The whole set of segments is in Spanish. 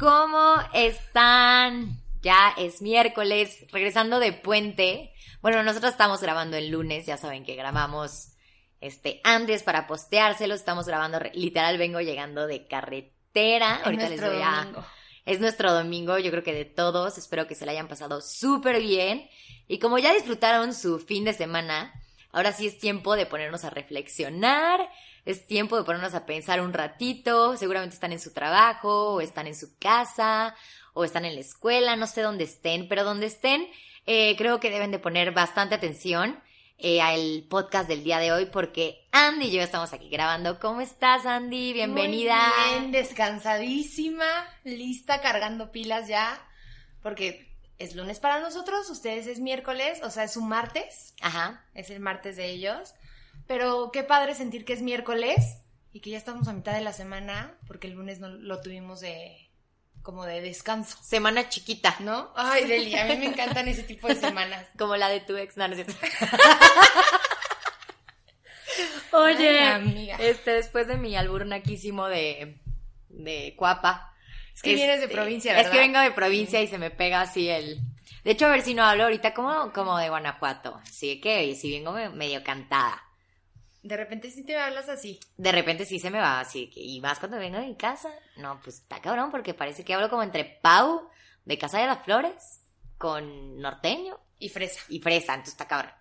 ¿Cómo están? Ya es miércoles, regresando de puente. Bueno, nosotros estamos grabando el lunes, ya saben que grabamos este antes para posteárselo, estamos grabando, literal vengo llegando de carretera. Es Ahorita les voy a domingo. es nuestro domingo, yo creo que de todos, espero que se la hayan pasado súper bien. Y como ya disfrutaron su fin de semana, ahora sí es tiempo de ponernos a reflexionar, es tiempo de ponernos a pensar un ratito, seguramente están en su trabajo, o están en su casa, o están en la escuela, no sé dónde estén, pero donde estén, eh, creo que deben de poner bastante atención eh, al podcast del día de hoy, porque Andy y yo estamos aquí grabando. ¿Cómo estás, Andy? Bienvenida. Muy bien, descansadísima, lista, cargando pilas ya, porque es lunes para nosotros, ustedes es miércoles, o sea, es un martes, Ajá. es el martes de ellos, pero qué padre sentir que es miércoles y que ya estamos a mitad de la semana, porque el lunes no lo tuvimos de como de descanso, Semana chiquita. ¿no? Ay, Deli, a mí me encantan ese tipo de semanas. Como la de tu ex, no, no es. Ay, Oye, amiga. este, después de mi albur naquísimo de, de Cuapa. Es que vienes de provincia, Es ¿verdad? que vengo de provincia y se me pega así el... De hecho, a ver si no hablo ahorita como, como de Guanajuato. Así que si vengo me- medio cantada. De repente sí te hablas así. De repente sí se me va así. Y más cuando vengo de mi casa. No, pues está cabrón porque parece que hablo como entre Pau, de Casa de las Flores, con Norteño Y fresa. y fresa, entonces está cabrón.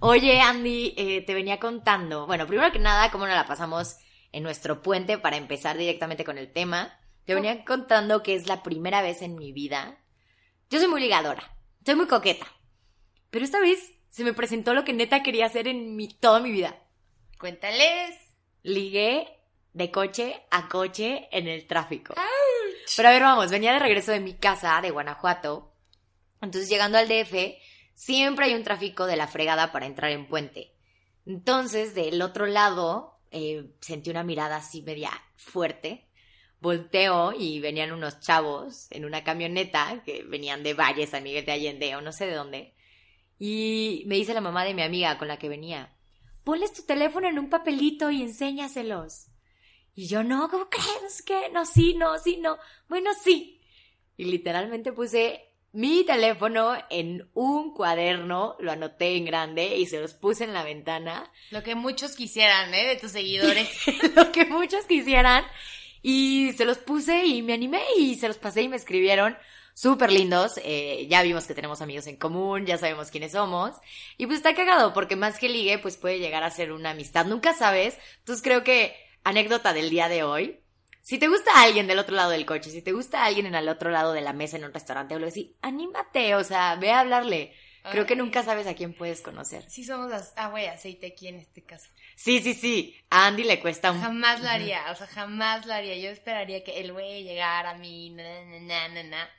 Oye, Andy, eh, te venía contando, bueno, primero que nada, cómo nos la pasamos en nuestro puente para empezar directamente con el tema. Te venía contando que es la primera vez en mi vida. Yo soy muy ligadora, soy muy coqueta, pero esta vez se me presentó lo que neta quería hacer en mi, toda mi vida. Cuéntales. Ligué de coche a coche en el tráfico. Pero a ver, vamos, venía de regreso de mi casa, de Guanajuato. Entonces, llegando al DF, siempre hay un tráfico de la fregada para entrar en puente. Entonces, del otro lado, eh, sentí una mirada así media fuerte. Volteo y venían unos chavos en una camioneta que venían de Valle, San Miguel de Allende o no sé de dónde. Y me dice la mamá de mi amiga con la que venía, ponles tu teléfono en un papelito y enséñaselos. Y yo, no, ¿cómo crees que? No, sí, no, sí, no. Bueno, sí. Y literalmente puse mi teléfono en un cuaderno, lo anoté en grande y se los puse en la ventana, Lo que muchos quisieran, ¿eh? De tus seguidores. lo que muchos quisieran. Y se los puse y me animé y se los pasé y me escribieron súper lindos. Eh, ya vimos que tenemos amigos en común, ya sabemos quiénes somos. Y pues está cagado porque más que ligue, pues puede llegar a ser una amistad. Nunca sabes. Entonces creo que anécdota del día de hoy. Si te gusta alguien del otro lado del coche, si te gusta alguien en el otro lado de la mesa en un restaurante o algo así, anímate, o sea, ve a hablarle. Creo que nunca sabes a quién puedes conocer. Sí somos as- agua y aceite aquí en este caso. Sí, sí, sí. A Andy le cuesta un Jamás lo haría, o sea, jamás lo haría. Yo esperaría que el güey llegara a mí, na, na, na, na, na.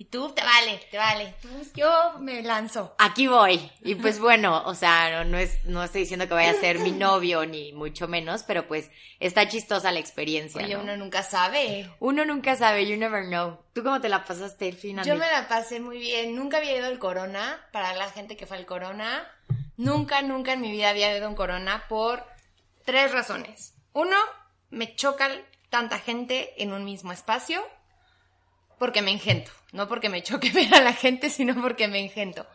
Y tú, te vale, te vale. Tú, yo me lanzo. aquí voy. Y pues bueno, o sea, no, no es, no estoy diciendo que vaya a ser mi novio ni mucho menos, pero pues está chistosa la experiencia. Oye, ¿no? uno nunca sabe. Uno nunca sabe, you never know. ¿Tú cómo te la pasaste el fin, Yo me la pasé muy bien. Nunca había ido al Corona. Para la gente que fue al Corona, nunca, nunca en mi vida había ido a un Corona por tres razones. Uno, me choca tanta gente en un mismo espacio porque me engento. No porque me choque ver a la gente, sino porque me engento.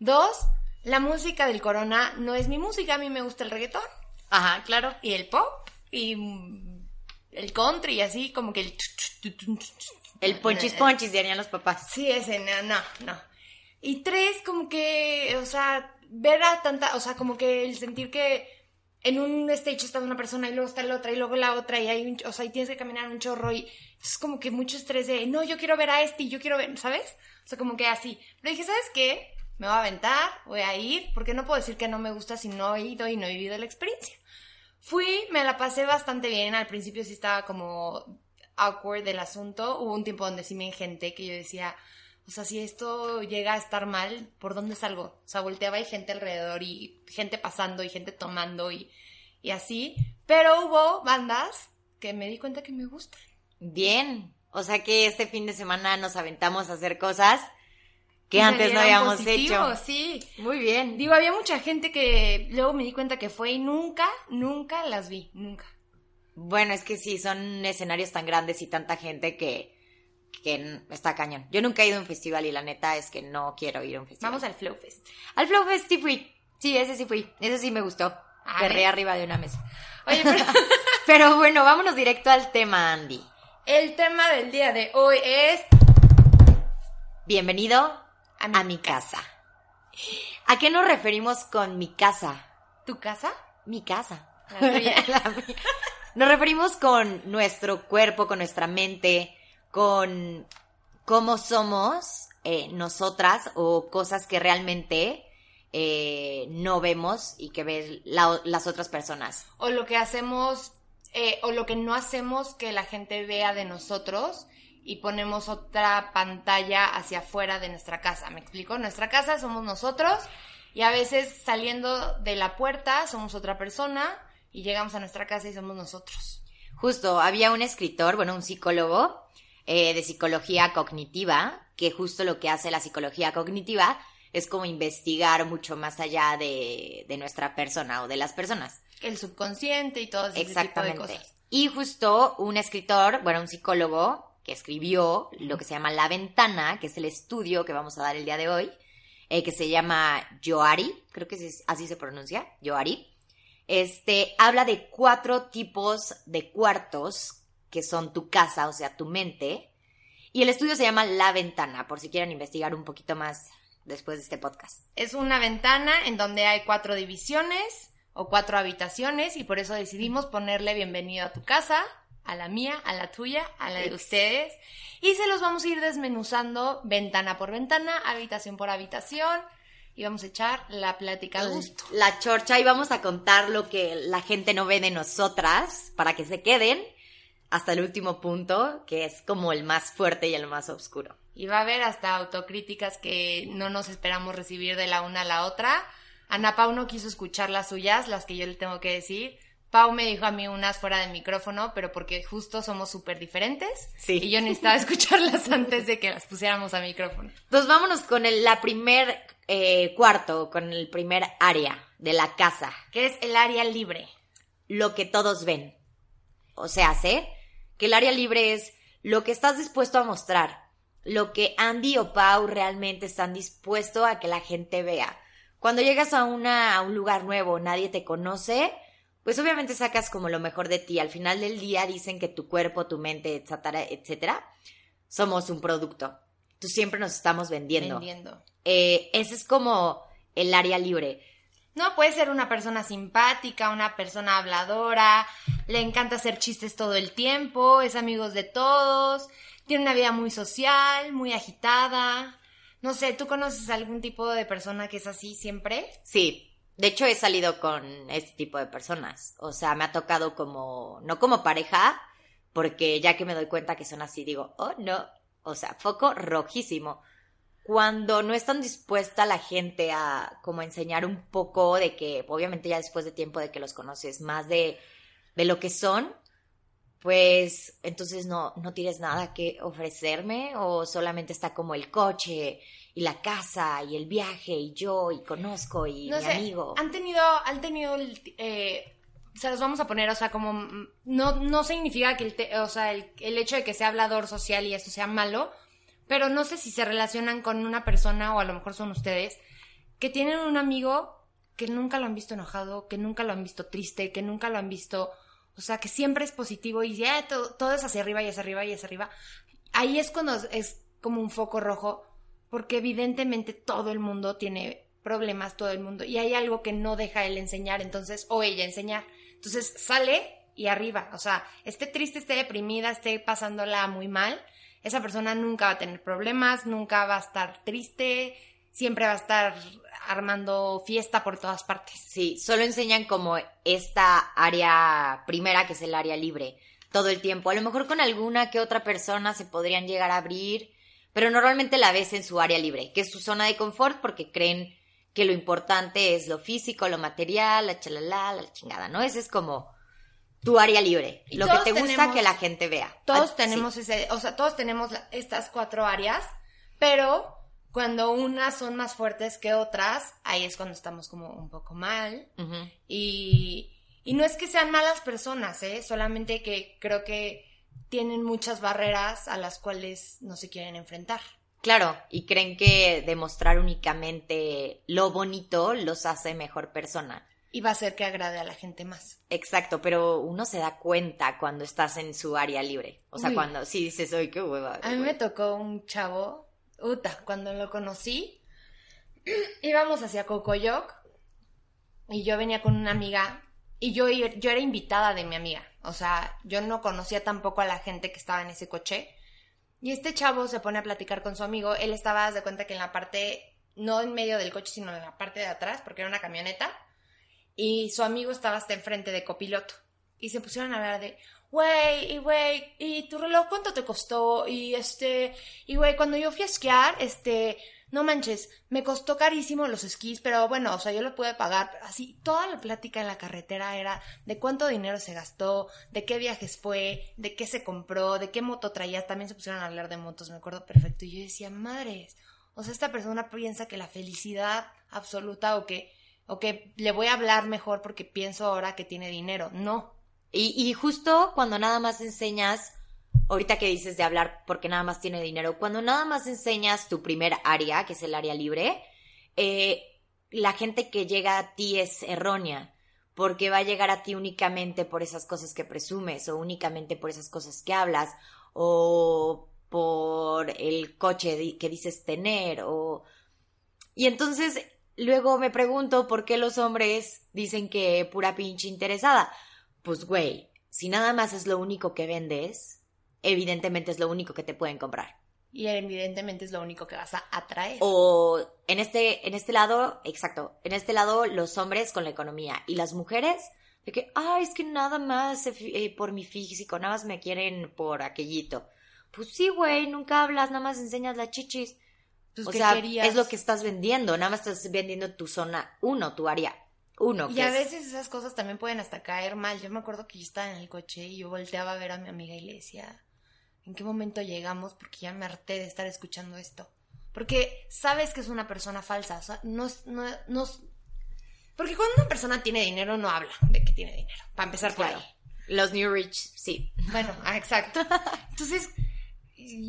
Dos, la música del Corona no es mi música. A mí me gusta el reggaetón Ajá, claro. y el pop y el country y así como que el... El ponchis ponchis, dirían los papás. Sí, ese, no, no, no. Y tres, como que, o sea, ver a tanta, o sea, como que el sentir que en un stage está una persona y luego está la otra y luego la otra y hay un, o sea, y tienes que caminar un chorro y es como que mucho estrés de, no, yo quiero ver a este y yo quiero ver, ¿sabes? O sea, como que así. Pero dije, ¿sabes qué? Me voy a aventar, voy a ir, porque no puedo decir que no me gusta si no he ido y no he vivido la experiencia. Fui, me la pasé bastante bien. Al principio sí estaba como awkward del asunto. Hubo un tiempo donde sí me engenté que yo decía, o sea, si esto llega a estar mal, ¿por dónde salgo? O sea, volteaba y gente alrededor y gente pasando y gente tomando y, y así. Pero hubo bandas que me di cuenta que me gustan. Bien. O sea que este fin de semana nos aventamos a hacer cosas que Y antes no habíamos hecho. positivos, Sí. Muy bien. Digo, había mucha gente que luego me di cuenta que fue y nunca, nunca las vi, nunca. Bueno, es que sí, son escenarios tan grandes y tanta gente que, que está cañón. Yo nunca he ido a un festival y la neta es que no quiero ir a un festival. Vamos al Flow Fest. Al Flow Fest sí fui. Sí, ese sí fui. Ese sí me gustó. A Perré ver. arriba de una mesa. Oye, pero Pero bueno, vámonos directo al tema, Andy. el tema del día de hoy es Bienvenido A a mi casa. ¿A qué nos referimos con mi casa? tu casa. Mi casa. La tuya. La mía. Nos referimos con nuestro cuerpo, con nuestra mente, con cómo somos eh, nosotras o cosas que realmente eh, no vemos y que ven la- las otras personas. O lo que hacemos, eh, o lo que no hacemos que la gente vea de nosotros y ponemos otra pantalla hacia afuera de nuestra casa. ¿Me explico? Nuestra casa somos nosotros y a veces saliendo de la puerta somos otra persona y llegamos a nuestra casa y somos nosotros. Justo, había un escritor, bueno, un psicólogo eh, de psicología cognitiva, que justo lo que hace la psicología cognitiva es como investigar mucho más allá de, de nuestra persona o de las personas. El subconsciente y todo ese tipo de Exactamente. cosas. Y justo un escritor, bueno, un psicólogo que escribió lo que se llama La Ventana, que es el estudio que vamos a dar el día de hoy, eh, que se llama Yoari, creo que es- así se pronuncia, Yoari. Este, habla de cuatro tipos de cuartos que son tu casa, o sea, tu mente. Y el estudio se llama La Ventana, por si quieren investigar un poquito más después de este podcast. Es una ventana en donde hay cuatro divisiones o cuatro habitaciones y por eso decidimos ponerle bienvenido a tu casa, a la mía, a la tuya, a la de ustedes y se los vamos a ir desmenuzando ventana por ventana, habitación por habitación y vamos a echar la plática a gusto. La chorcha y vamos a contar lo que la gente no ve de nosotras para que se queden hasta el último punto, que es como el más fuerte y el más oscuro. Y va a haber hasta autocríticas que no nos esperamos recibir de la una a la otra. Ana Pau no quiso escuchar las suyas, las que yo le tengo que decir. Pau me dijo a mí unas fuera de micrófono, pero porque justo somos súper diferentes. Sí. Y yo necesitaba escucharlas antes de que las pusiéramos a micrófono. Entonces vámonos con el la primer eh, cuarto, con el primer área de la casa, Que es el área libre. lo que todos ven. O sea, sé que el área libre es lo que estás dispuesto a mostrar, lo que Andy o Pau realmente están dispuestos a que la gente vea. Cuando llegas a, una, a un lugar nuevo, nadie te conoce, pues obviamente sacas como lo mejor de ti. Al final del día dicen que tu cuerpo, tu mente, etcétera, etcétera, somos un producto. Tú siempre nos estamos vendiendo. Vendiendo. Eh, ese es como el área libre. No, puede ser una persona simpática, una persona habladora, le encanta hacer chistes todo el tiempo, es amigos de todos, tiene una vida muy social, muy agitada. No sé, ¿tú conoces algún tipo de persona que es así siempre? Sí, de hecho he salido con este tipo de personas. O sea, me ha tocado como, no como pareja, porque ya que me doy cuenta que son así, digo, oh no, o sea, foco rojísimo. Cuando no están dispuesta la gente a como enseñar un poco de que, obviamente ya después de tiempo de que los conoces, más de, de lo que son, pues entonces no, no tienes nada que ofrecerme o solamente está como el coche y la casa y el viaje y yo y conozco y no mi sé, amigo. han tenido, han tenido, eh, se los vamos a poner, o sea, como, mm, no, no significa que el, te- o sea, el, el hecho de que sea hablador social y esto sea malo, pero no sé si se relacionan con una persona, o a lo mejor son ustedes, que tienen un amigo que nunca lo han visto enojado, que nunca lo han visto triste, que nunca lo han visto, o sea, que siempre es positivo y ya todo, todo es hacia arriba y hacia arriba y hacia arriba. Ahí es cuando es como un foco rojo, porque evidentemente todo el mundo tiene problemas, todo el mundo, y hay algo que no deja él enseñar, entonces, o ella enseñar. Entonces sale y arriba, o sea, esté triste, esté deprimida, esté pasándola muy mal, esa persona nunca va a tener problemas, nunca va a estar triste, siempre va a estar armando fiesta por todas partes. Sí, solo enseñan como esta área primera, que es el área libre, todo el tiempo. A lo mejor con alguna que otra persona se podrían llegar a abrir, pero normalmente la ves en su área libre, que es su zona de confort porque creen que lo importante es lo físico, lo material, la chalala, la chingada, ¿no? Ese es como tu área libre, Y lo que te gusta tenemos- que la gente vea. Todos Ah, tenemos ese, o sea, todos tenemos la- estas cuatro áreas, pero cuando unas son más fuertes que otras, ahí es cuando estamos como un poco mal. Y, y no es que sean malas personas, ¿eh? Solamente que creo que tienen muchas barreras a las cuales no se quieren enfrentar. Claro, y creen que demostrar únicamente lo bonito los hace mejor persona. Y va a ser que agrade a la gente más. Exacto, pero uno se da cuenta cuando estás en su área libre. O sea, Uy. cuando sí dices, ¡ay, qué hueva! A mí me tocó un chavo, Uta, cuando lo conocí, íbamos hacia Cocoyoc y yo venía con una amiga y yo, yo era invitada de mi amiga. O sea, yo no conocía tampoco a la gente que estaba en ese coche. Y este chavo se pone a platicar con su amigo. Él estaba, de cuenta que en la parte, no en medio del coche, sino en la parte de atrás, porque era una camioneta. Y su amigo estaba hasta enfrente de copiloto. Y se pusieron a hablar de, güey, y güey, ¿y tu reloj cuánto te costó? Y este, y güey, cuando yo fui a esquiar, este, no manches, me costó carísimo los esquís, pero bueno, o sea, yo lo pude pagar. Así, toda la plática en la carretera era de cuánto dinero se gastó, de qué viajes fue, de qué se compró, de qué moto traía. También se pusieron a hablar de motos, me acuerdo perfecto. Y yo decía, madres, o sea, esta persona piensa que la felicidad absoluta o que, o le voy a hablar mejor porque pienso ahora que tiene dinero. No. Y, y justo cuando nada más enseñas, ahorita que dices de hablar porque nada más tiene dinero, cuando nada más enseñas tu primer área, que es el área libre, eh, la gente que llega a ti es errónea, porque va a llegar a ti únicamente por esas cosas que presumes, o únicamente por esas cosas que hablas, o por el coche que dices tener, o... Y entonces luego me pregunto por qué los hombres dicen que pura pinche interesada. Pues güey, si nada más es lo único que vendes, evidentemente es lo único que te pueden comprar. Y evidentemente es lo único que vas a atraer. O en este, en este lado, exacto, en este lado los hombres con la economía y las mujeres de que, ay, es que nada más eh, por mi físico, nada más me quieren por aquellito. Pues sí, güey, nunca hablas, nada más enseñas las chichis. Pues, o ¿qué sea, querías? es lo que estás vendiendo, nada más estás vendiendo tu zona uno, tu área uno. Y que a es- veces esas cosas también pueden hasta caer mal. Yo me acuerdo que yo estaba en el coche y yo volteaba a ver a mi amiga y le decía, ¿en qué momento llegamos? Porque ya me harté de estar escuchando esto. Porque sabes que es una persona falsa. O sea, no, es- no, no es- Porque cuando una persona tiene dinero no habla de que tiene dinero. Para empezar por Claro. ahí. Los New Rich, sí. Bueno, ah, exacto. Entonces,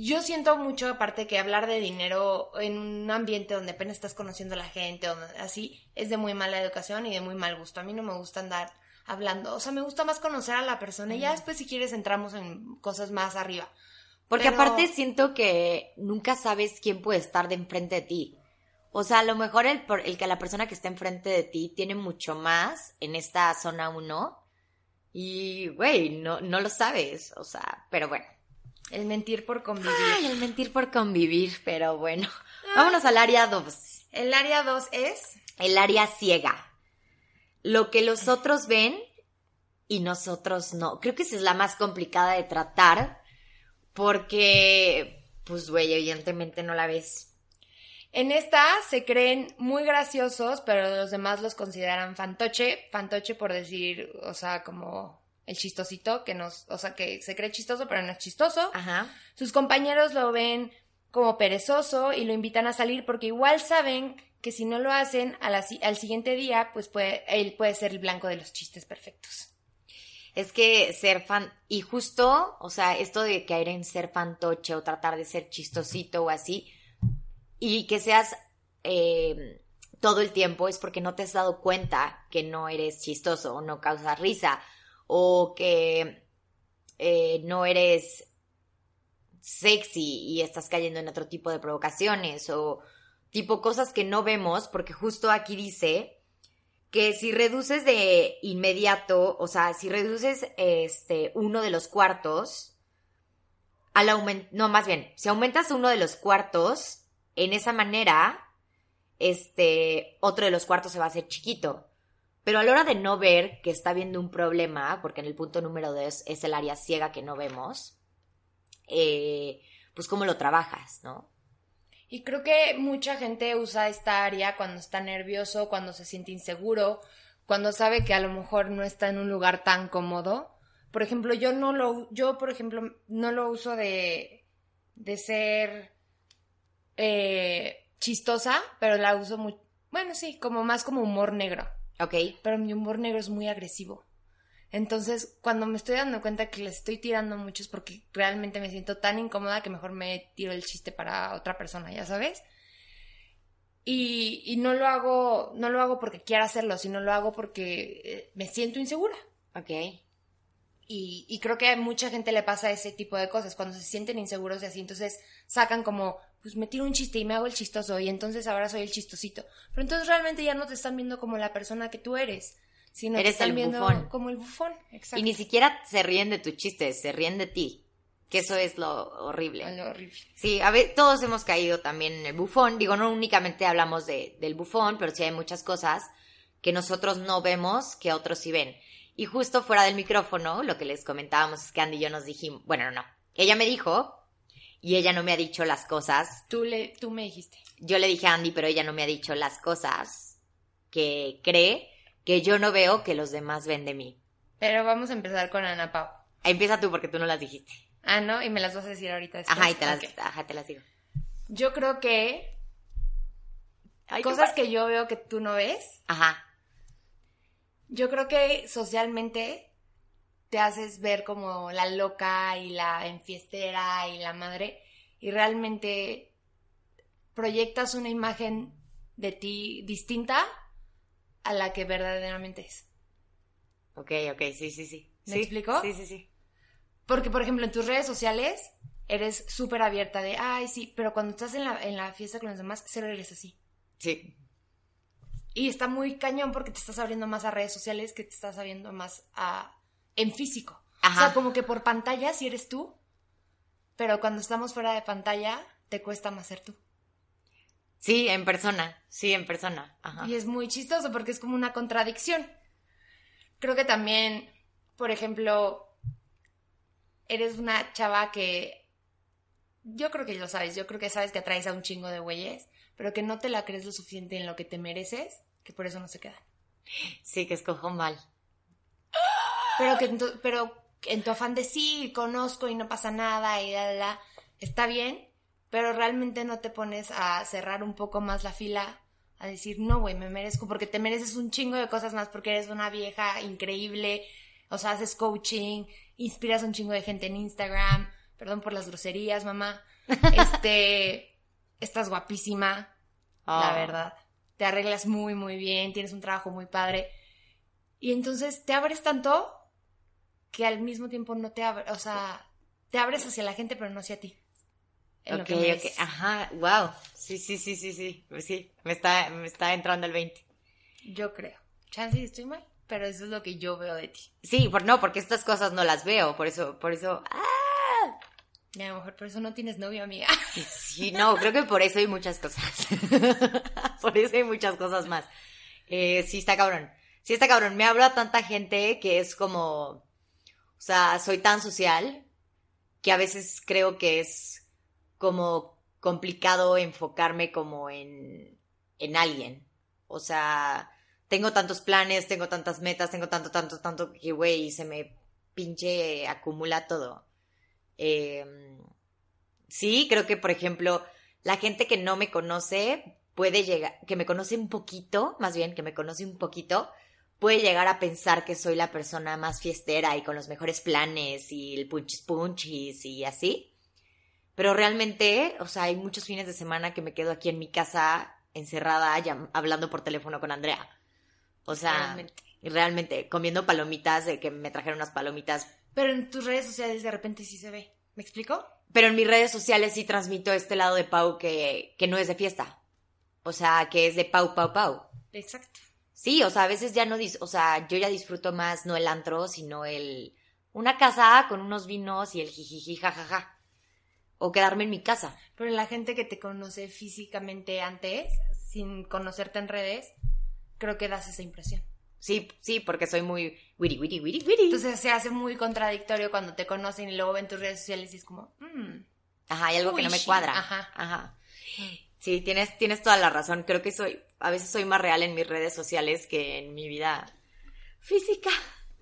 yo siento mucho, aparte, que hablar de dinero en un ambiente donde apenas estás conociendo a la gente, o así, es de muy mala educación y de muy mal gusto. A mí no me gusta andar hablando, o sea, me gusta más conocer a la persona y ya después, si quieres, entramos en cosas más arriba. Porque Pero- aparte siento que nunca sabes quién puede estar de enfrente de ti. O sea, a lo mejor el, el que la persona que está enfrente de ti tiene mucho más en esta zona 1 y, güey, no, no lo sabes. O sea, pero bueno. El mentir por convivir. Ay, el mentir por convivir, pero bueno. Vámonos al área 2. El área 2 es... El área ciega. Lo que los otros ven y nosotros no. Creo que esa es la más complicada de tratar porque, pues, güey, evidentemente no la ves. En esta se creen muy graciosos, pero los demás los consideran fantoche. Fantoche por decir, o sea, como el chistosito, que nos, o sea, que se cree chistoso, pero no es chistoso. Ajá. Sus compañeros lo ven como perezoso y lo invitan a salir porque igual saben que si no lo hacen a la si- al siguiente día, pues puede, él puede ser el blanco de los chistes perfectos. Es que ser fan, y justo, o sea, esto de caer en ser fantoche o tratar de ser chistosito o así, y que seas eh, todo el tiempo es porque no te has dado cuenta que no eres chistoso o no causas risa o que eh, no eres sexy y estás cayendo en otro tipo de provocaciones o tipo cosas que no vemos porque justo aquí dice que si reduces de inmediato, o sea, si reduces este uno de los cuartos, al aumentar, no, más bien, si aumentas uno de los cuartos, en esa manera, este, otro de los cuartos se va a hacer chiquito. Pero a la hora de no ver que está viendo un problema, porque en el punto número dos es el área ciega que no vemos, eh, pues cómo lo trabajas, ¿no? Y creo que mucha gente usa esta área cuando está nervioso, cuando se siente inseguro, cuando sabe que a lo mejor no está en un lugar tan cómodo. Por ejemplo, yo no lo, yo por ejemplo, no lo uso de, de ser eh, chistosa, pero la uso muy, bueno, sí, como más como humor negro. Ok. Pero mi humor negro es muy agresivo. Entonces, cuando me estoy dando cuenta que le estoy tirando mucho es porque realmente me siento tan incómoda que mejor me tiro el chiste para otra persona, ya sabes. Y, y no lo hago, no lo hago porque quiera hacerlo, sino lo hago porque eh, me siento insegura. Ok. Y, y creo que a mucha gente le pasa ese tipo de cosas, cuando se sienten inseguros y así, entonces sacan como, pues me tiro un chiste y me hago el chistoso y entonces ahora soy el chistosito. Pero entonces realmente ya no te están viendo como la persona que tú eres, sino Eres te están el viendo bufón. como el bufón. Exacto. Y ni siquiera se ríen de tus chistes, se ríen de ti. Que eso es lo horrible. Ay, horrible. Sí, a ver, todos hemos caído también en el bufón. Digo, no únicamente hablamos de, del bufón, pero sí hay muchas cosas que nosotros no vemos que otros sí ven. Y justo fuera del micrófono, lo que les comentábamos es que Andy y yo nos dijimos, bueno, no, no. Ella me dijo y ella no me ha dicho las cosas. Tú, le, tú me dijiste. Yo le dije a Andy, pero ella no me ha dicho las cosas que cree que yo no veo que los demás ven de mí. Pero vamos a empezar con Ana Pau. Empieza tú porque tú no las dijiste. Ah, ¿no? Y me las vas a decir ahorita después. Ajá, y te las, ajá, te las digo. Yo creo que Ay, cosas que yo veo que tú no ves, Ajá. yo creo que socialmente te haces ver como la loca y la enfiestera y la madre y realmente proyectas una imagen de ti distinta a la que verdaderamente es. Ok, ok, sí, sí, sí. ¿Me Sí, explico? Sí, sí, sí. Porque, por ejemplo, en tus redes sociales eres súper abierta de, ay, sí, pero cuando estás en la, en la fiesta con los demás, cero eres así. Sí. Y está muy cañón porque te estás abriendo más a redes sociales que te estás abriendo más a en físico. O sea, como que por pantalla sí eres tú, pero cuando estamos fuera de pantalla te cuesta más ser tú. Sí, en persona. Sí, en persona. Ajá. Y es muy chistoso porque es como una contradicción. Creo que también, por ejemplo, eres una chava que yo creo que lo sabes, yo creo que sabes que atraes a un chingo de güeyes, pero que no te la crees lo suficiente en lo que te mereces, que por eso no se quedan. Sí, que escojo mal. Pero que en tu, pero en tu afán de sí, conozco y no pasa nada y la, la, está bien, pero realmente no te pones a cerrar un poco más la fila, a decir, no, güey, me merezco, porque te mereces un chingo de cosas más, porque eres una vieja increíble, o sea, haces coaching, inspiras a un chingo de gente en Instagram, perdón por las groserías, mamá, este, estás guapísima, la Oh. verdad. Te arreglas muy, muy bien, tienes un trabajo muy padre. Y entonces te abres tanto que al mismo tiempo no te abres, o sea, te abres hacia la gente, pero no hacia ti. Ok, ok. Ajá, wow. Sí, sí, sí, sí, sí. Pues sí, me está, me está entrando el 20. Yo creo. Chance estoy mal, pero eso es lo que yo veo de ti. Sí, por, no, porque estas cosas no las veo. Por eso, por eso. ¡Ah! A lo mejor por eso no tienes novio, amiga. Sí, no, creo que por eso hay muchas cosas. por eso hay muchas cosas más. Eh, sí, está cabrón. Sí, está cabrón. Me habla tanta gente que es como. O sea, soy tan social que a veces creo que es como complicado enfocarme como en, en alguien. O sea, tengo tantos planes, tengo tantas metas, tengo tanto, tanto, tanto que, güey, se me pinche acumula todo. Eh, sí, creo que, por ejemplo, la gente que no me conoce puede llegar, que me conoce un poquito, más bien, que me conoce un poquito, puede llegar a pensar que soy la persona más fiestera y con los mejores planes y el punchis punchis y así. Pero realmente, o sea, hay muchos fines de semana que me quedo aquí en mi casa encerrada hablando por teléfono con Andrea. O sea, Realmente. y realmente comiendo palomitas, de que me trajeron unas palomitas. Pero en tus redes sociales de repente sí se ve. ¿Me explico? Pero en mis redes sociales sí transmito este lado de Pau que, que no es de fiesta. O sea, que es de Pau, Pau, Pau. Exacto. Sí, o sea, a veces ya no, dis- o sea, yo ya disfruto más no el antro, sino el una casa con unos vinos y el jijiji jajaja. O quedarme en mi casa. Pero la gente que te conoce físicamente antes sin conocerte en redes, creo que das esa impresión. Sí, sí, porque soy muy witty, witty, witty, witty. Entonces se hace muy contradictorio cuando te conocen y luego ven tus redes sociales y es como, mmm, Ajá, hay algo que no me cuadra. ajá. Ajá. Sí, tienes, tienes toda la razón. Creo que soy, a veces soy más real en mis redes sociales que en mi vida física.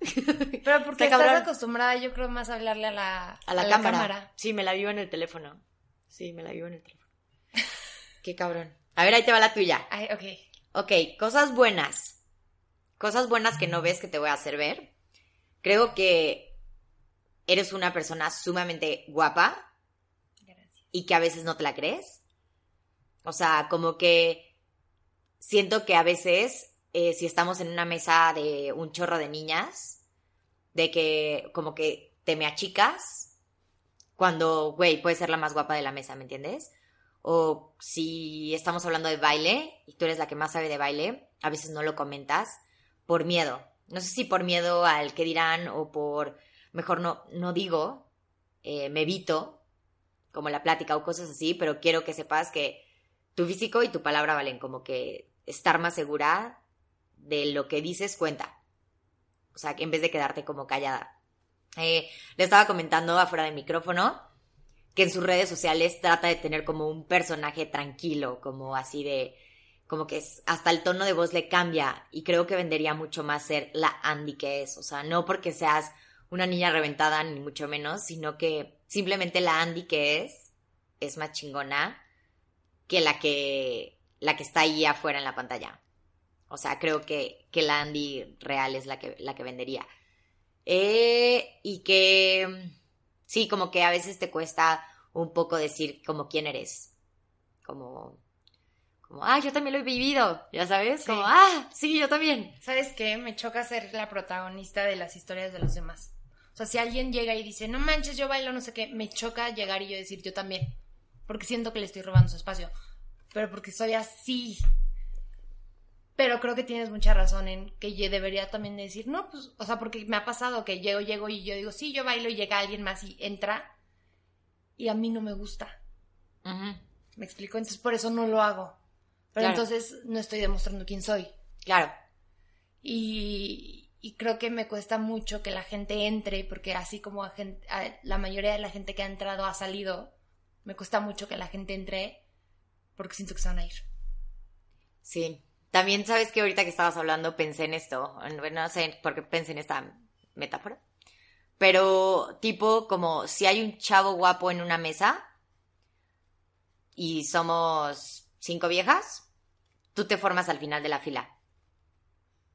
Pero porque Está estás acostumbrada, yo creo, más a hablarle a la, A la, cámara. Sí, me la vivo en el teléfono. Sí, me la vivo en el teléfono. Qué cabrón. A ver, ahí te va la tuya. Ay, ok. Ok, cosas buenas. Cosas buenas que no ves que te voy a hacer ver. Creo que eres una persona sumamente guapa Gracias. y que a veces no te la crees. O sea, como que siento que a veces, eh, si estamos en una mesa de un chorro de niñas, de que como que te me achicas, cuando, güey, puedes ser la más guapa de la mesa, ¿me entiendes? O si estamos hablando de baile y tú eres la que más sabe de baile, a veces no lo comentas por miedo. No sé si por miedo al que dirán o por, mejor no, no digo, eh, me evito, como la plática o cosas así, pero quiero que sepas que tu físico y tu palabra valen, como que estar más segura de lo que dices cuenta. O sea, en vez de quedarte como callada. Eh, le estaba comentando afuera del micrófono que en sus redes sociales trata de tener como un personaje tranquilo, como así de, como que hasta el tono de voz le cambia y creo que vendería mucho más ser la Andy que es, o sea, no porque seas una niña reventada ni mucho menos, sino que simplemente la Andy que es es más chingona que la que la que está ahí afuera en la pantalla. O sea, creo que, que la Andy real es la que, la que vendería. Eh, y que sí, como que a veces te cuesta un poco decir como quién eres. Como, como, ah, yo también lo he vivido, ya sabes, Sí. como, ah, sí, yo también. ¿Sabes qué? Me choca ser la protagonista de las historias de los demás. O sea, si alguien llega y dice, no manches, yo bailo, no sé qué, me choca llegar y yo decir, yo también. Porque siento que le estoy robando su espacio. Pero porque soy así. Pero creo que tienes mucha razón en que yo debería también decir, no, pues, o sea, porque me ha pasado que llego, llego y yo digo, sí, yo bailo y llega alguien más y entra y a mí no me gusta. ¿Me explico? Entonces por eso no lo hago. Pero Claro. entonces no estoy demostrando quién soy. Claro, Y, y creo que me cuesta mucho que la gente entre, porque así como a gen- a la mayoría de la gente que ha entrado ha salido, me cuesta mucho que la gente entre porque siento que se van a ir. sí. También sabes que ahorita que estabas hablando pensé en esto, no sé por qué pensé en esta metáfora, pero tipo como si hay un chavo guapo en una mesa y somos cinco viejas, tú te formas al final de la fila.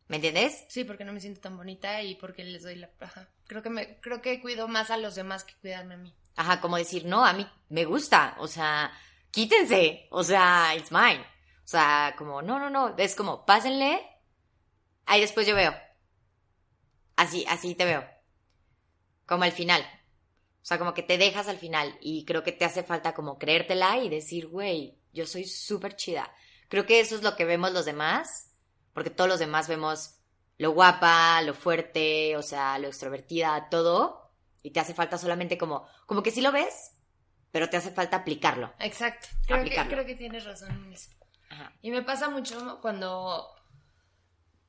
¿Me entiendes? Sí, porque no me siento tan bonita y porque les doy la... Ajá. Creo que, me, creo que cuido más a los demás que cuidarme a mí. Ajá, como decir, no, a mí me gusta, o sea, quítense, o sea, it's mine. O sea, como, no, no, no, es como, pásenle, ahí después yo veo. Así, así te veo. Como al final. O sea, como que te dejas al final y creo que te hace falta como creértela y decir, güey, yo soy súper chida. Creo que eso es lo que vemos los demás, porque todos los demás vemos lo guapa, lo fuerte, o sea, lo extrovertida, todo, y te hace falta solamente como, como que sí lo ves, pero te hace falta aplicarlo. Exacto. Creo que, creo que tienes razón en eso. Ajá. Y me pasa mucho cuando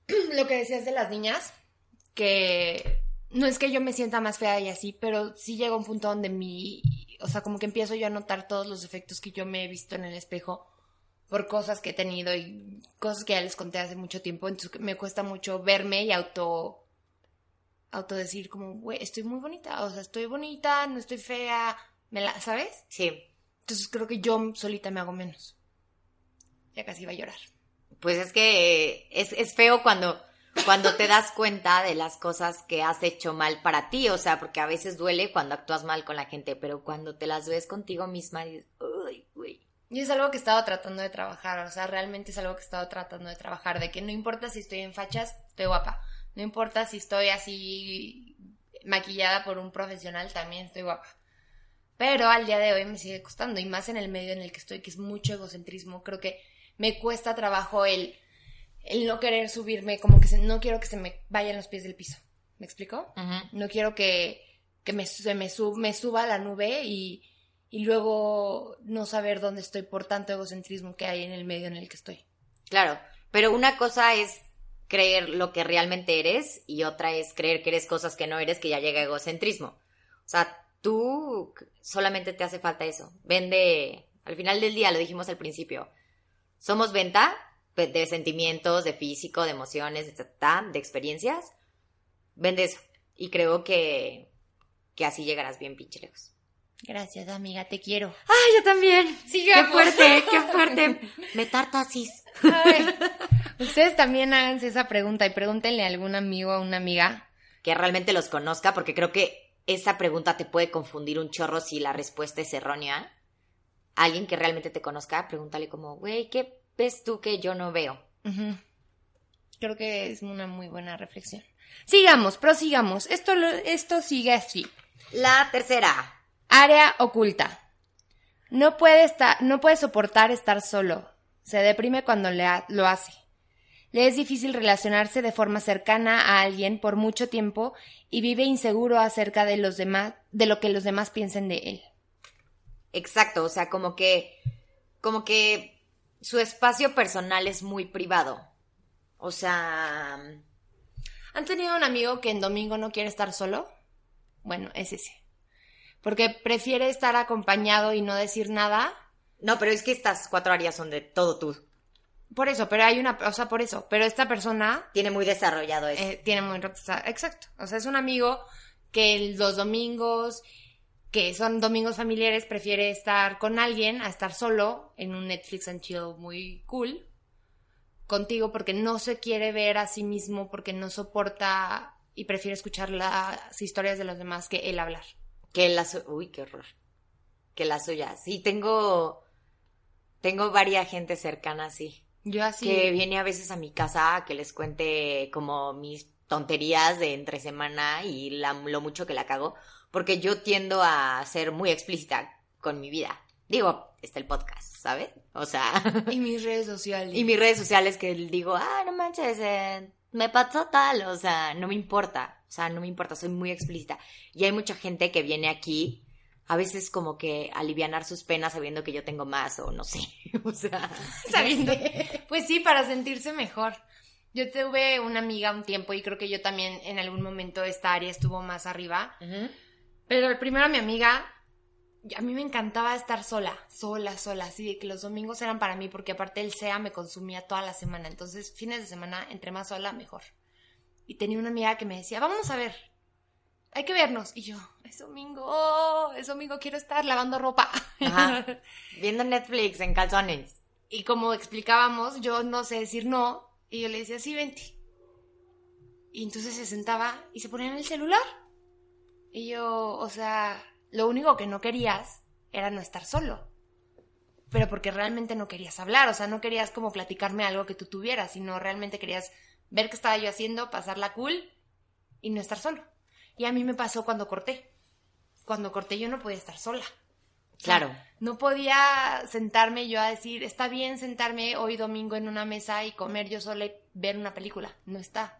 lo que decías de las niñas, que no es que yo me sienta más fea y así, pero sí llega un punto donde mi, o sea, como que empiezo yo a notar todos los defectos que yo me he visto en el espejo por cosas que he tenido y cosas que ya les conté hace mucho tiempo, entonces me cuesta mucho verme y auto auto decir como, güey, estoy muy bonita, o sea, estoy bonita, no estoy fea, me la, ¿sabes? Sí, Entonces creo que yo solita me hago menos. Ya casi iba a llorar. pues es que eh, es, es feo cuando, cuando te das cuenta de las cosas que has hecho mal para ti, o sea, porque a veces duele cuando actúas mal con la gente, pero cuando te las ves contigo misma, dices, uy, güey. Y es algo que he estado tratando de trabajar, o sea, realmente es algo que he estado tratando de trabajar, de que no importa si estoy en fachas, estoy guapa. No importa si estoy así maquillada por un profesional, también estoy guapa. Pero al día de hoy me sigue costando, y más en el medio en el que estoy, que es mucho egocentrismo, creo que me cuesta trabajo el, el no querer subirme, como que se- no quiero que se me vayan los pies del piso. ¿Me explico? No quiero que, que me, se me, sub- me suba a la nube y, y luego no saber dónde estoy por tanto egocentrismo que hay en el medio en el que estoy. Claro, pero una cosa es creer lo que realmente eres y otra es creer que eres cosas que no eres, que ya llega egocentrismo. O sea, tú solamente te hace falta eso. Vende, al final del día, lo dijimos al principio, somos venta de sentimientos, de físico, de emociones, de, de experiencias. Vende eso. Y creo que, que así llegarás bien pinche lejos. Gracias, amiga, te quiero. Ay, yo también. Sigamos. Qué fuerte, qué fuerte. Metartasis. Ay, ustedes también háganse esa pregunta y pregúntenle a algún amigo o una amiga. Que realmente los conozca, porque creo que esa pregunta te puede confundir un chorro si la respuesta es errónea. Alguien que realmente te conozca, pregúntale como, güey, ¿qué ves tú que yo no veo? Creo que es una muy buena reflexión. Sigamos, prosigamos. Esto, esto sigue así. La tercera. Área oculta. No puede, estar, no puede soportar estar solo. Se deprime cuando le ha- lo hace. Le es difícil relacionarse de forma cercana a alguien por mucho tiempo y vive inseguro acerca de los demás, de lo que los demás piensen de él. Exacto, o sea, como que, como que su espacio personal es muy privado. O sea, ¿Han tenido un amigo que en domingo no quiere estar solo? Bueno, es ese. Porque prefiere estar acompañado y no decir nada. no, pero es que estas cuatro áreas son de todo tú. Por eso, pero hay una, o sea, por eso. Pero esta persona Tiene muy desarrollado eso. eh, tiene muy o sea, exacto. O sea, es un amigo que los domingos, que son domingos familiares, prefiere estar con alguien a estar solo en un Netflix and chill muy cool contigo porque no se quiere ver a sí mismo, porque no soporta y prefiere escuchar las historias de los demás que él hablar. Que la su- Uy, qué horror. Que la suya. Sí, tengo. Tengo varias gente cercana así. Yo así. Que viene a veces a mi casa a que les cuente como mis tonterías de entre semana y la- lo mucho que la cago. Porque yo tiendo a ser muy explícita con mi vida. Digo, está el podcast, ¿sabes? O sea. Y mis redes sociales. Y mis redes sociales que digo, ah, no manches, eh, me pasó tal, o sea, no me importa, o sea, no me importa, soy muy explícita. Y hay mucha gente que viene aquí, a veces como que alivianar sus penas sabiendo que yo tengo más, o no sé, o sea, sabiendo. Pues sí, para sentirse mejor. Yo tuve una amiga un tiempo y creo que yo también en algún momento esta área estuvo más arriba. Pero primero mi amiga, a mí me encantaba estar sola, sola, sola, así de que los domingos eran para mí porque aparte el SEA me consumía toda la semana. Entonces, fines de semana, entre más sola, mejor. Y tenía una amiga que me decía, vamos a ver, hay que vernos. Y yo, es domingo, oh, es domingo, quiero estar lavando ropa. Ajá. viendo Netflix en calzones. Y como explicábamos, yo no sé decir no. Y yo le decía, sí, vente. Y entonces se sentaba y se ponía en el celular. Y yo, o sea, lo único que no querías era no estar solo. Pero porque realmente no querías hablar, o sea, no querías como platicarme algo que tú tuvieras, sino realmente querías ver qué estaba yo haciendo, pasarla cool y no estar solo. Y a mí me pasó cuando corté. Cuando corté yo no podía estar sola. Claro. No podía sentarme yo a decir, está bien sentarme hoy domingo en una mesa y comer yo sola y ver una película. No está.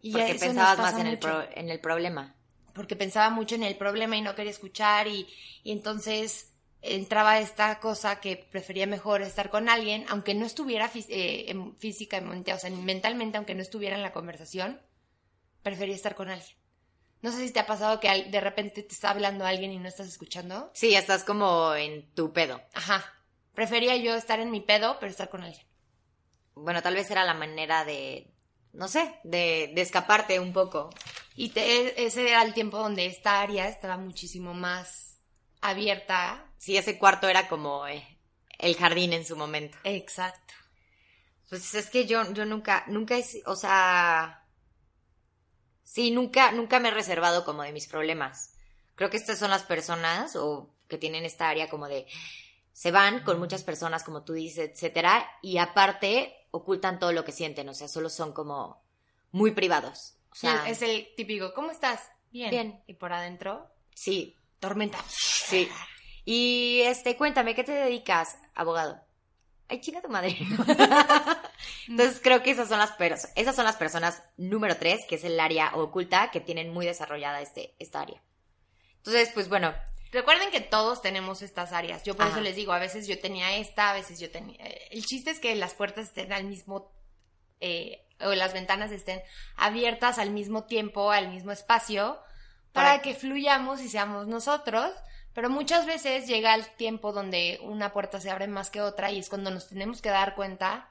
Y Porque eso pensabas más en el, pro- en el problema. Porque pensaba mucho en el problema y no quería escuchar y, y entonces entraba esta cosa que prefería mejor estar con alguien, aunque no estuviera fí- eh, físicamente, o sea, mentalmente, aunque no estuviera en la conversación, prefería estar con alguien. No sé si te ha pasado que de repente te está hablando alguien y no estás escuchando. Sí, estás como en tu pedo. Ajá. Prefería yo estar en mi pedo, pero estar con alguien. Bueno, tal vez era la manera de, no sé, de, de escaparte un poco. Y te- ese era el tiempo donde esta área estaba muchísimo más abierta. Sí, ese cuarto era como eh, el jardín en su momento. Exacto. Pues es que yo, yo nunca, nunca es, o sea, sí, nunca, nunca me he reservado como de mis problemas. Creo que estas son las personas o que tienen esta área como de, se van con muchas personas, como tú dices, etcétera, y aparte ocultan todo lo que sienten, o sea, solo son como muy privados. O sea, es el típico, ¿cómo estás? Bien. Bien. Y por adentro, sí, tormenta. sí. Y este, cuéntame, ¿qué te dedicas, abogado? Ay, chica tu madre. Entonces creo que esas son las esas son las personas número tres, que es el área oculta, que tienen muy desarrollada este, esta área. Entonces, pues bueno, Recuerden que todos tenemos estas áreas. Yo por Ajá. eso les digo, a veces yo tenía esta, a veces yo tenía... eh, El chiste es que las puertas estén al mismo... eh, o las ventanas estén abiertas al mismo tiempo, al mismo espacio, para, Para- que fluyamos y seamos nosotros. Pero muchas veces llega el tiempo donde una puerta se abre más que otra y es cuando nos tenemos que dar cuenta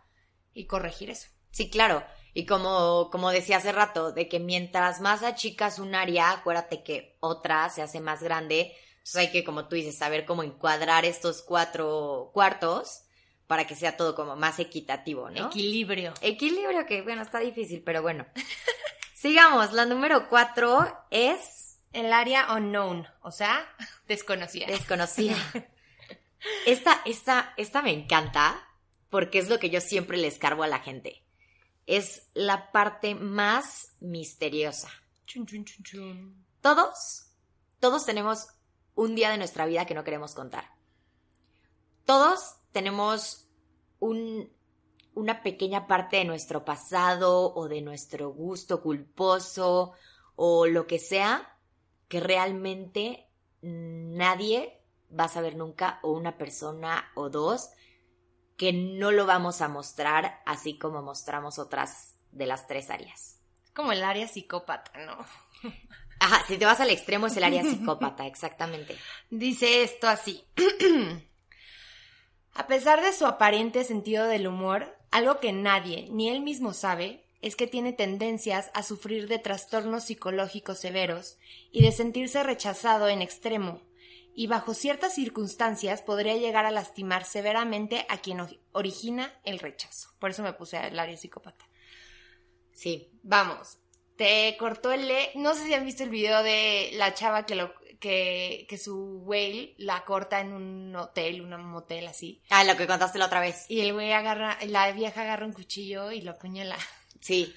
y corregir eso. Sí, claro. Y como, como decía hace rato, de que mientras más achicas un área, acuérdate que otra se hace más grande. Entonces hay que, como tú dices, saber cómo encuadrar estos cuatro cuartos para que sea todo como más equitativo, ¿no? Equilibrio. Equilibrio, que bueno, está difícil, pero bueno. Sigamos, la número cuatro es El área unknown, o sea, desconocida. desconocida. Esta, esta, esta me encanta porque es lo que yo siempre le escarbo a la gente. Es la parte más misteriosa. Chun, chun, chun, chun. Todos, todos tenemos un día de nuestra vida que no queremos contar. Todos tenemos un, una pequeña parte de nuestro pasado o de nuestro gusto culposo o lo que sea que realmente nadie va a saber nunca o una persona o dos que no lo vamos a mostrar así como mostramos otras de las tres áreas. Es como el área psicópata, ¿no? Ajá, si te vas al extremo es el área psicópata, exactamente. Dice esto así. A pesar de su aparente sentido del humor, algo que nadie, ni él mismo sabe, es que tiene tendencias a sufrir de trastornos psicológicos severos y de sentirse rechazado en extremo, y bajo ciertas circunstancias podría llegar a lastimar severamente a quien origina el rechazo. Por eso me puse el área psicópata. Sí, Vamos, te cortó el le... No sé si han visto el video de la chava que lo que, que su güey la corta en un hotel, un motel así. Ah, lo que contaste la otra vez. Y el güey agarra, la vieja agarra un cuchillo y lo apuñala. Sí.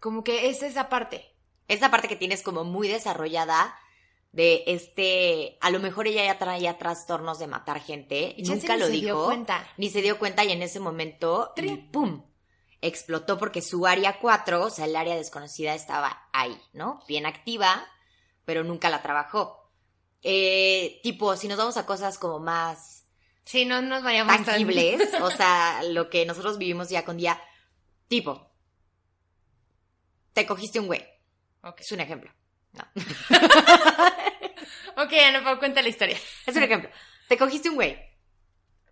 Como que es esa parte. Esa parte que tienes como muy desarrollada de este, a lo mejor ella ya traía trastornos de matar gente, Y nunca ni lo se dijo, dio cuenta. ni se dio cuenta y en ese momento. ¡pum! Explotó porque su área 4, o sea, el área desconocida estaba ahí, ¿no? Bien activa, pero nunca la trabajó. Eh, tipo, si nos vamos a cosas como más Sí, no nos vayamos tan- tangibles, o sea, lo que nosotros vivimos día con día, tipo, te cogiste un güey, Ok. es un ejemplo. No. Ok, no puedo cuenta la historia. Es un ejemplo. Te cogiste un güey,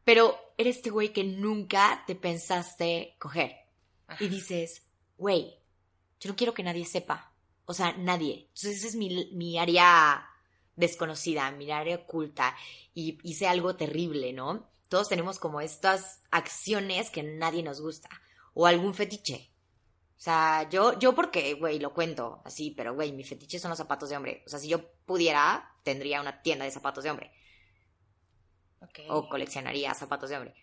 pero eres este güey que nunca te pensaste coger. Ajá. Y dices, güey, yo no quiero que nadie sepa. O sea, nadie. Entonces, esa es mi, mi área desconocida, mi área oculta. Y hice algo terrible, ¿no? Todos tenemos como estas acciones que nadie nos gusta. O algún fetiche. O sea, yo, yo porque, güey, lo cuento así, pero, güey, mi fetiche son los zapatos de hombre. O sea, si yo pudiera, tendría una tienda de zapatos de hombre. O coleccionaría zapatos de hombre.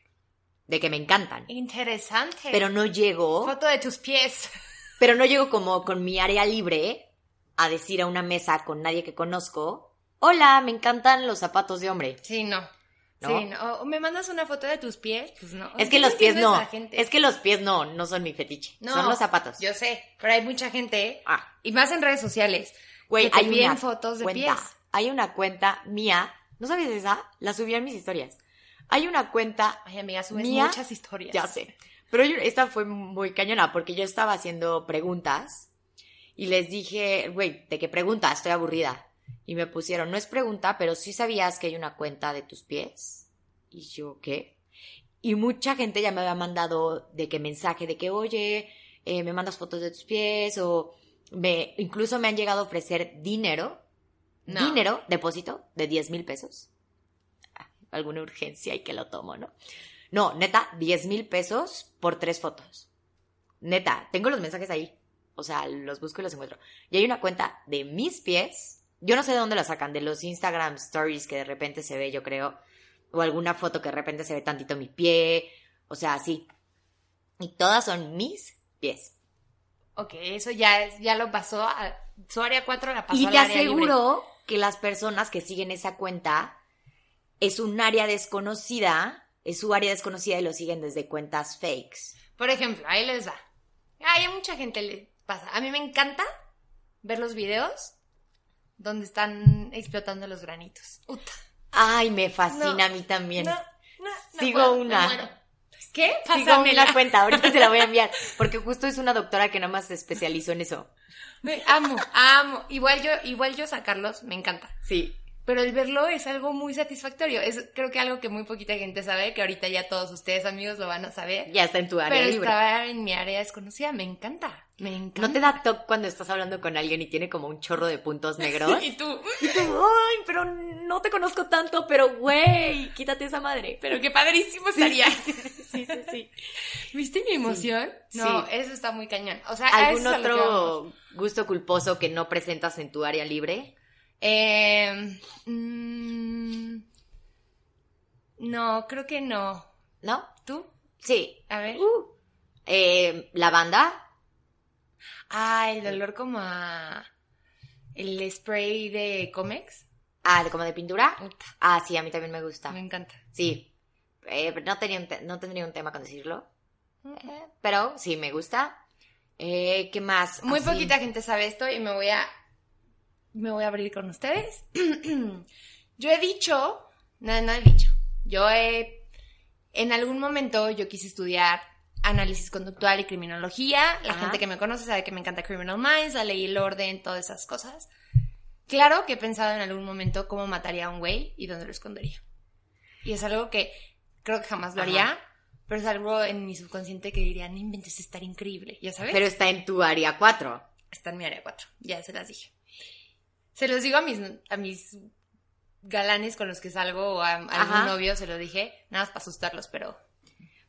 De que me encantan. Interesante. Pero no llego, Foto de tus pies. pero no llego como con mi área libre a decir a una mesa con nadie que conozco, hola, me encantan los zapatos de hombre. Sí, no. ¿No? Sí, no. O me mandas una foto de tus pies, pues no. Es que los pies no. Es que los pies no, no son mi fetiche. No, son los zapatos. Yo sé, pero hay mucha gente, Ah, y más en redes sociales, güey, que hay una fotos de cuenta. pies. Hay una cuenta mía. ¿No sabes esa? La subí en mis historias. Hay una cuenta Ay, amiga, subes Mía, muchas historias. Ya sé. Pero yo- esta fue muy cañona porque yo estaba haciendo preguntas y les dije, güey, ¿de qué pregunta? Estoy aburrida. Y me pusieron, no es pregunta, pero sí sabías que hay una cuenta de tus pies. Y yo, ¿qué? Y mucha gente ya me había mandado de que mensaje de que, oye, eh, me mandas fotos de tus pies o me, incluso me han llegado a ofrecer dinero, No. dinero, depósito de 10 mil pesos. Ah, Alguna urgencia y que lo tomo, ¿no? No, neta, 10 mil pesos por tres fotos. Neta, tengo los mensajes ahí. O sea, los busco y los encuentro. Y hay una cuenta de mis pies. Yo no sé de dónde la sacan, de los Instagram stories que de repente se ve, yo creo. O alguna foto que de repente se ve tantito mi pie. O sea, así. Y todas son mis pies. Ok, eso ya, es- ya lo pasó. A, su área 4 la pasó Y al te área libre. aseguro que las personas que siguen esa cuenta es un área desconocida, es su área desconocida y lo siguen desde cuentas fakes. Por ejemplo, ahí les va. Ay, a mucha gente le pasa. A mí me encanta ver los videos donde están explotando los granitos. Uta. Ay, me fascina No, a mí también. No, no, no Sigo puedo, una. ¿Qué? Sigo Pásamela. una cuenta, ahorita te la voy a enviar. Porque justo es una doctora que nomás se especializó en eso. Me- amo, amo. Igual yo, igual yo sacarlos, me encanta. Sí. Pero el verlo es algo muy satisfactorio. Es creo que algo que muy poquita gente sabe, que ahorita ya todos ustedes amigos lo van a saber. Ya está en tu área pero libre. estaba en mi área desconocida, me encanta. Me encanta. ¿No te da toque cuando estás hablando con alguien y tiene como un chorro de puntos negros? Y tú, Y tú, ay, pero no te conozco tanto, pero güey, quítate esa madre. pero qué padrísimo estaría. Sí, sí, sí. ¿Viste mi emoción? Sí. No, Sí. eso está muy cañón. O sea, ¿Algún otro gusto culposo que no presentas en tu área libre? Eh, mm, no, creo que no. ¿No? ¿Tú? Sí. A ver. Uh. Eh, ¿La banda? Ah, el olor como a... El spray de Comex. Ah, ¿de- como de pintura. Ah, sí, a mí también me gusta. me encanta. Sí. Eh, no, tenía un no tendría un tema con decirlo. Eh, pero sí, me gusta. Eh, ¿Qué más? Muy Así. poquita gente sabe esto y me voy a... Me voy a abrir con ustedes. yo he dicho... No, no he dicho. Yo he... En algún momento yo quise estudiar análisis conductual y criminología. La Ajá. gente que me conoce sabe que me encanta Criminal Minds, la ley y el orden, todas esas cosas. Claro que he pensado en algún momento cómo mataría a un güey y dónde lo escondería. Y es algo que creo que jamás lo Ajá. haría, pero es algo en mi subconsciente que diría, no inventes estar increíble, ¿ya sabes? Pero está en tu área 4. Está en mi área 4, ya se las dije. Se los digo a mis, a mis galanes con los que salgo o a, a algún novio, se lo dije, nada más para asustarlos, pero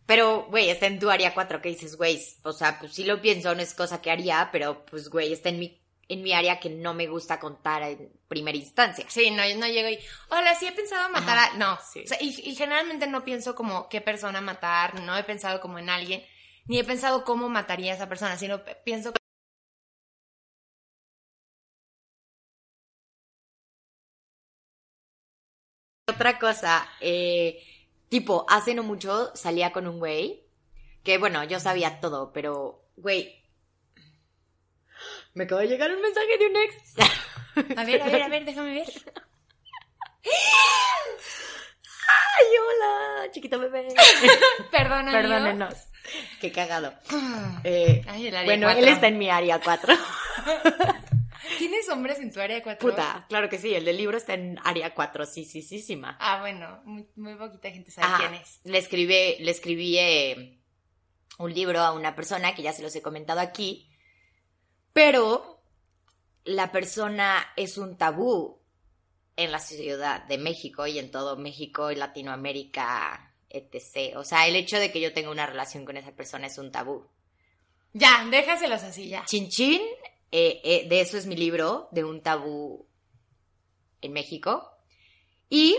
Pero, güey, está en tu área 4, que dices, güey, o sea, pues sí lo pienso, no es cosa que haría, pero pues, güey, está en mi, en mi área que no me gusta contar en primera instancia. sí, no, no llego y, hola, sí he pensado matar Ajá, a... No, sí. O sea, y, y generalmente no pienso como qué persona matar, no he pensado como en alguien, ni he pensado cómo mataría a esa persona, sino pienso Otra cosa, eh, tipo, hace no mucho salía con un güey, que bueno, yo sabía todo, pero, güey, me acaba de llegar un mensaje de un ex. A ver, a ver, a ver, déjame ver. Ay, hola, chiquito bebé. Perdón, amigo. Perdónenos. Qué cagado. Eh, Ay, el área bueno, él está en mi área 4. ¿Tienes hombres en tu área 4? Puta, claro que sí, el del libro está en área 4, sí, sí, sí, sí, ma. Ah, bueno, muy, muy poquita gente sabe Ajá. quién es. Le escribí, le escribí eh, un libro a una persona que ya se los he comentado aquí, pero la persona es un tabú en la Ciudad de México y en todo México y Latinoamérica, etc. O sea, el hecho de que yo tenga una relación con esa persona es un tabú. Ya, déjaselos así, ya. Chin Chin, eh, eh, de eso es mi libro, de un tabú en México. Y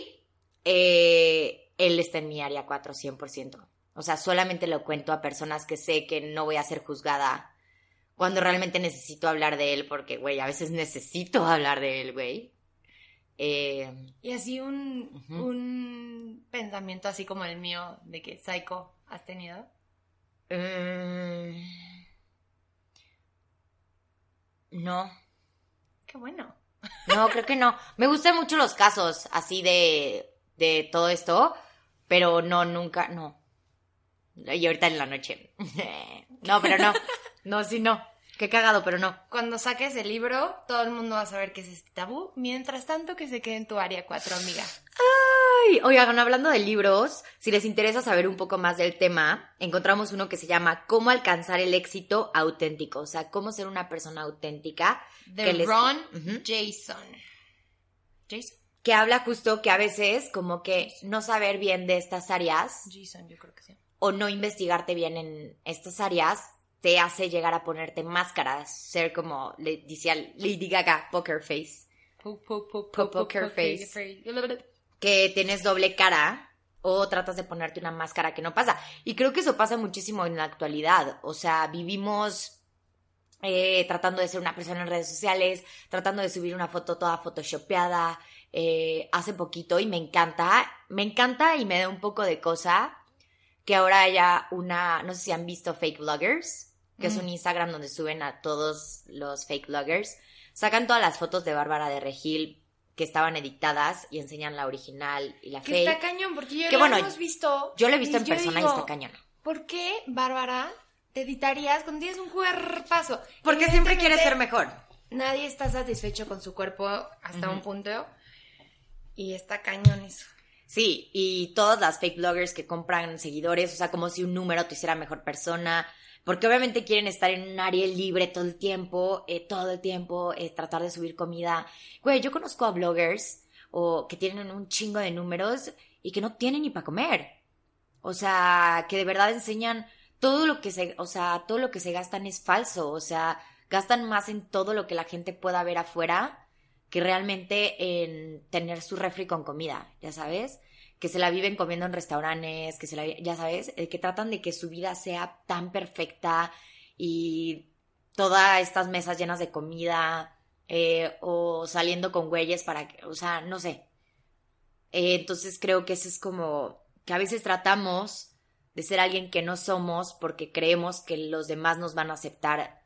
eh, él está en mi área 4, 100%. O sea, solamente lo cuento a personas que sé que no voy a ser juzgada cuando realmente necesito hablar de él, porque, güey, a veces necesito hablar de él, güey. Y así un, un pensamiento así como el mío de que psycho has tenido. mm, no. Qué bueno. No, creo que no. Me gustan mucho los casos así de, de todo esto, pero no, nunca, no. Y ahorita en la noche. No, pero no. No, sí, no. Qué cagado, pero no. Cuando saques el libro, todo el mundo va a saber que es este tabú. Mientras tanto, que se quede en tu área 4, amiga. Ay, oigan, hablando de libros, si les interesa saber un poco más del tema, encontramos uno que se llama Cómo alcanzar el éxito auténtico. O sea, cómo ser una persona auténtica. De les- Ron. Jason. ¿Jason? Que habla justo que a veces como que no saber bien de estas áreas Jason, yo creo que sí. o no investigarte bien en estas áreas te hace llegar a ponerte máscaras, ser como le decía Lady Gaga, poker face, Po- po- po- Po- po- poker po- face. face. Que tienes doble cara o tratas de ponerte una máscara que no pasa. Y creo que eso pasa muchísimo en la actualidad, o sea, vivimos eh, tratando de ser una persona en redes sociales, tratando de subir una foto toda photoshopeada, eh, hace poquito y me encanta, me encanta y me da un poco de cosa que ahora haya una, no sé si han visto fake bloggers. que es un Instagram donde suben a todos los fake bloggers. Sacan todas las fotos de Bárbara de Regil que estaban editadas y enseñan la original y la Que fake. está cañón, porque yo Que lo bueno, hemos visto. Yo lo he visto en persona y está cañón. ¿Por qué, Bárbara, te editarías cuando tienes un cuerpazo? Porque siempre quieres ser mejor. Nadie está satisfecho con su cuerpo hasta un punto. Y está cañón eso. Sí, y todas las fake bloggers que compran seguidores, o sea, como si un número te hiciera mejor persona, porque obviamente quieren estar en un área libre todo el tiempo, eh, todo el tiempo, eh, tratar de subir comida. Güey, yo conozco a bloggers o que tienen un chingo de números y que no tienen ni para comer. O sea, que de verdad enseñan todo lo que se, o sea, todo lo que se gastan es falso, o sea, gastan más en todo lo que la gente pueda ver afuera que realmente en tener su refri con comida, ya sabes, que se la viven comiendo en restaurantes, que se la, ya sabes, eh, que tratan de que su vida sea tan perfecta y todas estas mesas llenas de comida eh, o saliendo con güeyes para que, o sea, no sé. Eh, entonces creo que eso es como que a veces tratamos de ser alguien que no somos porque creemos que los demás nos van a aceptar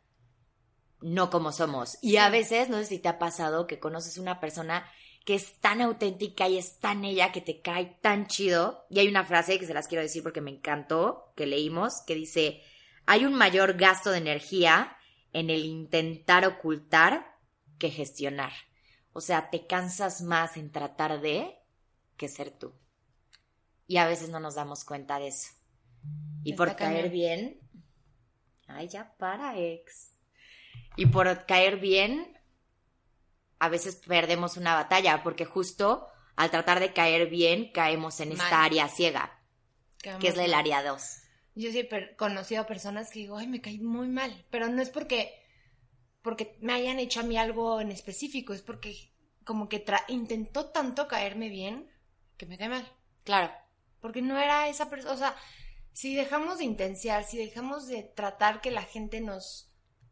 no como somos. Y a veces, no sé si te ha pasado que conoces una persona que es tan auténtica y es tan ella que te cae tan chido. Y hay una frase que se las quiero decir porque me encantó, que leímos, que dice, hay un mayor gasto de energía en el intentar ocultar que gestionar. O sea, te cansas más en tratar de que ser tú. Y a veces no nos damos cuenta de eso. Y Está por caer bien... Ay, ya para, ex. Y por caer bien, a veces perdemos una batalla, porque justo al tratar de caer bien, caemos en esta área ciega, que es el área 2. Yo sí he conocido a personas que digo, ay, me caí muy mal. Pero no es porque, porque me hayan hecho a mí algo en específico, es porque como que tra- intentó tanto caerme bien que me cae mal. Claro. Porque no era esa persona. O sea, si dejamos de intenciar, si dejamos de tratar que la gente nos.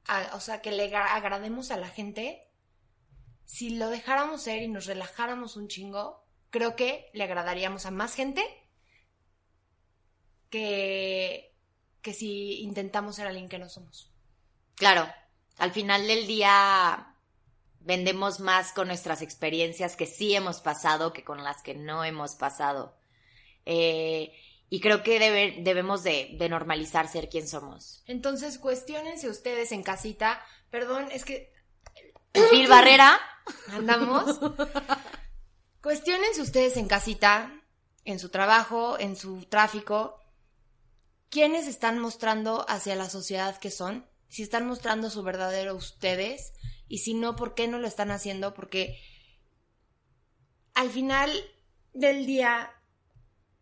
a- o sea, que le agra- agrademos a la gente, si lo dejáramos ser y nos relajáramos un chingo, creo que le agradaríamos a más gente que, que si intentamos ser alguien que no somos. Claro, al final del día vendemos más con nuestras experiencias que sí hemos pasado que con las que no hemos pasado. Eh, y creo que debe- debemos de, de normalizar ser quien somos. Entonces, cuestionense ustedes en casita. Perdón, es que Phil Barrera, andamos. Cuestionense ustedes en casita, en su trabajo, en su tráfico, quiénes están mostrando hacia la sociedad que son, si están mostrando su verdadero ustedes y si no, ¿por qué no lo están haciendo? Porque al final del día,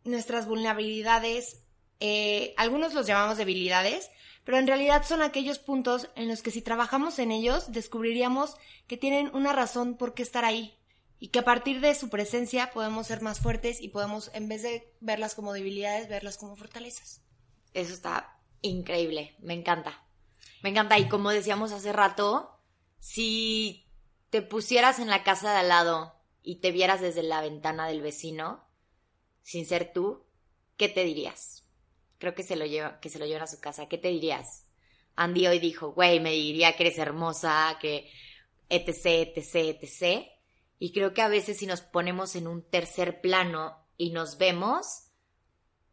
nuestras vulnerabilidades, eh, algunos los llamamos debilidades, pero en realidad son aquellos puntos en los que si trabajamos en ellos, descubriríamos que tienen una razón por qué estar ahí y que a partir de su presencia podemos ser más fuertes y podemos, en vez de verlas como debilidades, verlas como fortalezas. eso está increíble, me encanta. Me encanta. Y como decíamos hace rato, si te pusieras en la casa de al lado y te vieras desde la ventana del vecino, sin ser tú, ¿qué te dirías? Creo que se lo lleva, que se lo llevan a su casa. ¿Qué te dirías? Andy hoy dijo, güey, me diría que eres hermosa, que etc, etc, etc. Y creo que a veces si nos ponemos en un tercer plano y nos vemos,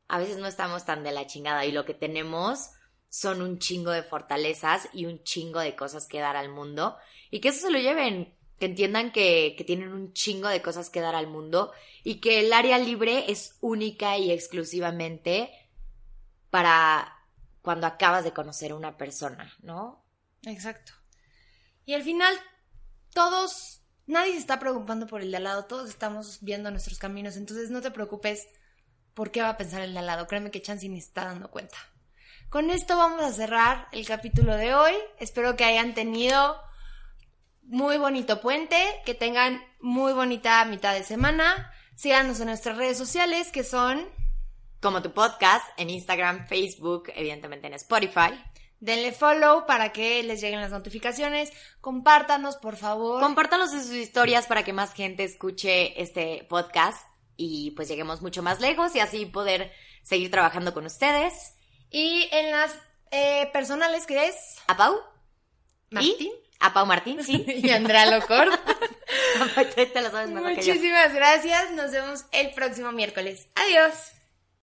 a veces no estamos tan de la chingada y lo que tenemos son un chingo de fortalezas y un chingo de cosas que dar al mundo y que eso se lo lleven, que entiendan que, que tienen un chingo de cosas que dar al mundo y que el área libre es única y exclusivamente para cuando acabas de conocer a una persona, ¿no? Exacto. Y al final, todos, nadie se está preocupando por el de al lado, todos estamos viendo nuestros caminos, entonces no te preocupes por qué va a pensar el de al lado, créeme que Chansey ni está dando cuenta. Con esto vamos a cerrar el capítulo de hoy, espero que hayan tenido muy bonito puente, que tengan muy bonita mitad de semana, síganos en nuestras redes sociales que son... Como tu podcast en Instagram, Facebook, evidentemente en Spotify. Denle follow para que les lleguen las notificaciones. Compártanos, por favor. Compártanos en sus historias para que más gente escuche este podcast y pues lleguemos mucho más lejos y así poder seguir trabajando con ustedes. Y en las eh, personales que es ¿A Pau? Martín ¿Y? A Pau Martín, sí. y Andrea Locor. Te lo sabes mejor que yo. Muchísimas gracias. Nos vemos el próximo miércoles. Adiós.